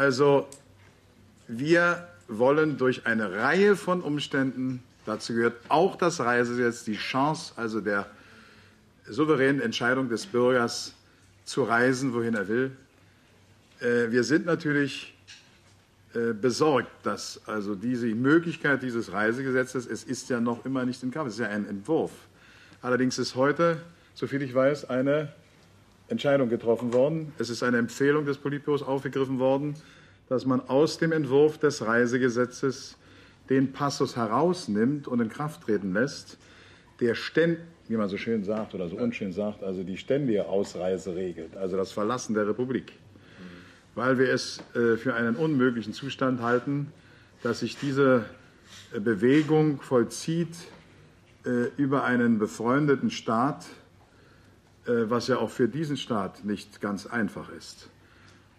Also wir wollen durch eine Reihe von Umständen, dazu gehört auch das Reisegesetz, die Chance also der souveränen Entscheidung des Bürgers zu reisen, wohin er will. Äh, wir sind natürlich äh, besorgt, dass also diese Möglichkeit dieses Reisegesetzes, es ist ja noch immer nicht in Kraft, es ist ja ein Entwurf. Allerdings ist heute, soviel ich weiß, eine Entscheidung getroffen worden. Es ist eine Empfehlung des Politbüros aufgegriffen worden, dass man aus dem Entwurf des Reisegesetzes den Passus herausnimmt und in Kraft treten lässt, der ständig, wie man so schön sagt oder so unschön sagt, also die ständige Ausreise regelt, also das Verlassen der Republik. Weil wir es äh, für einen unmöglichen Zustand halten, dass sich diese äh, Bewegung vollzieht äh, über einen befreundeten Staat, was ja auch für diesen Staat nicht ganz einfach ist.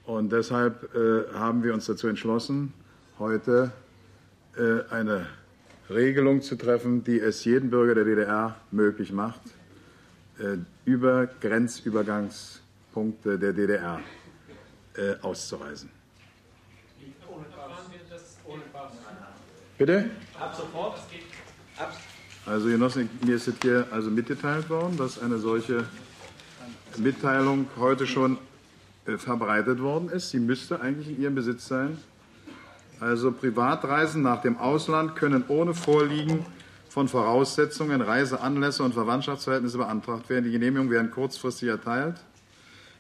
Und deshalb haben wir uns dazu entschlossen, heute eine Regelung zu treffen, die es jedem Bürger der DDR möglich macht, äh, über Grenzübergangspunkte der DDR äh, auszureisen. Bitte? Ab sofort? Also Genossen, mir ist hier also mitgeteilt worden, dass eine solche Mitteilung heute schon äh, verbreitet worden ist. Sie müsste eigentlich in Ihrem Besitz sein. Also Privatreisen nach dem Ausland können ohne Vorliegen von Voraussetzungen, Reiseanlässe und Verwandtschaftsverhältnisse beantragt werden. Die Genehmigungen werden kurzfristig erteilt.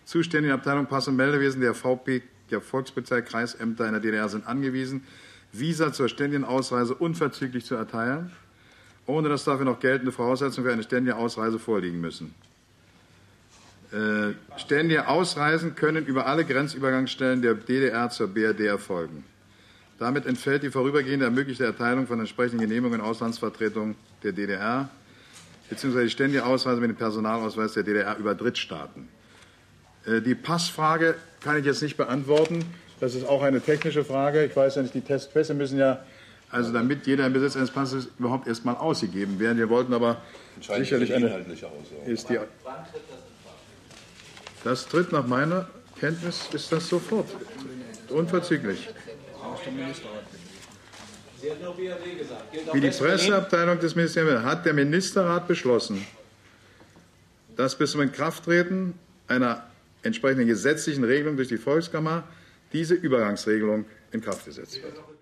Zuständige Abteilung Pass- und Meldewesen der VP, der Volkspolizei, Kreisämter in der DDR sind angewiesen, Visa zur ständigen Ausreise unverzüglich zu erteilen, ohne dass dafür noch geltende Voraussetzungen für eine ständige Ausreise vorliegen müssen. Äh, ständige Ausreisen können über alle Grenzübergangsstellen der DDR zur BRD erfolgen. Damit entfällt die vorübergehende ermöglichte Erteilung von entsprechenden Genehmigungen in Auslandsvertretungen der DDR bzw. die ständige Ausreise mit dem Personalausweis der DDR über Drittstaaten. Äh, die Passfrage kann ich jetzt nicht beantworten. Das ist auch eine technische Frage. Ich weiß ja nicht, die Testpässe müssen ja, also damit jeder im Besitz eines Passes überhaupt erst mal ausgegeben werden. Wir wollten aber sicherlich eine. Ist die, das tritt nach meiner Kenntnis, ist das sofort. Unverzüglich. Wie die Presseabteilung des Ministeriums hat der Ministerrat beschlossen, dass bis zum Inkrafttreten einer entsprechenden gesetzlichen Regelung durch die Volkskammer diese Übergangsregelung in Kraft gesetzt wird.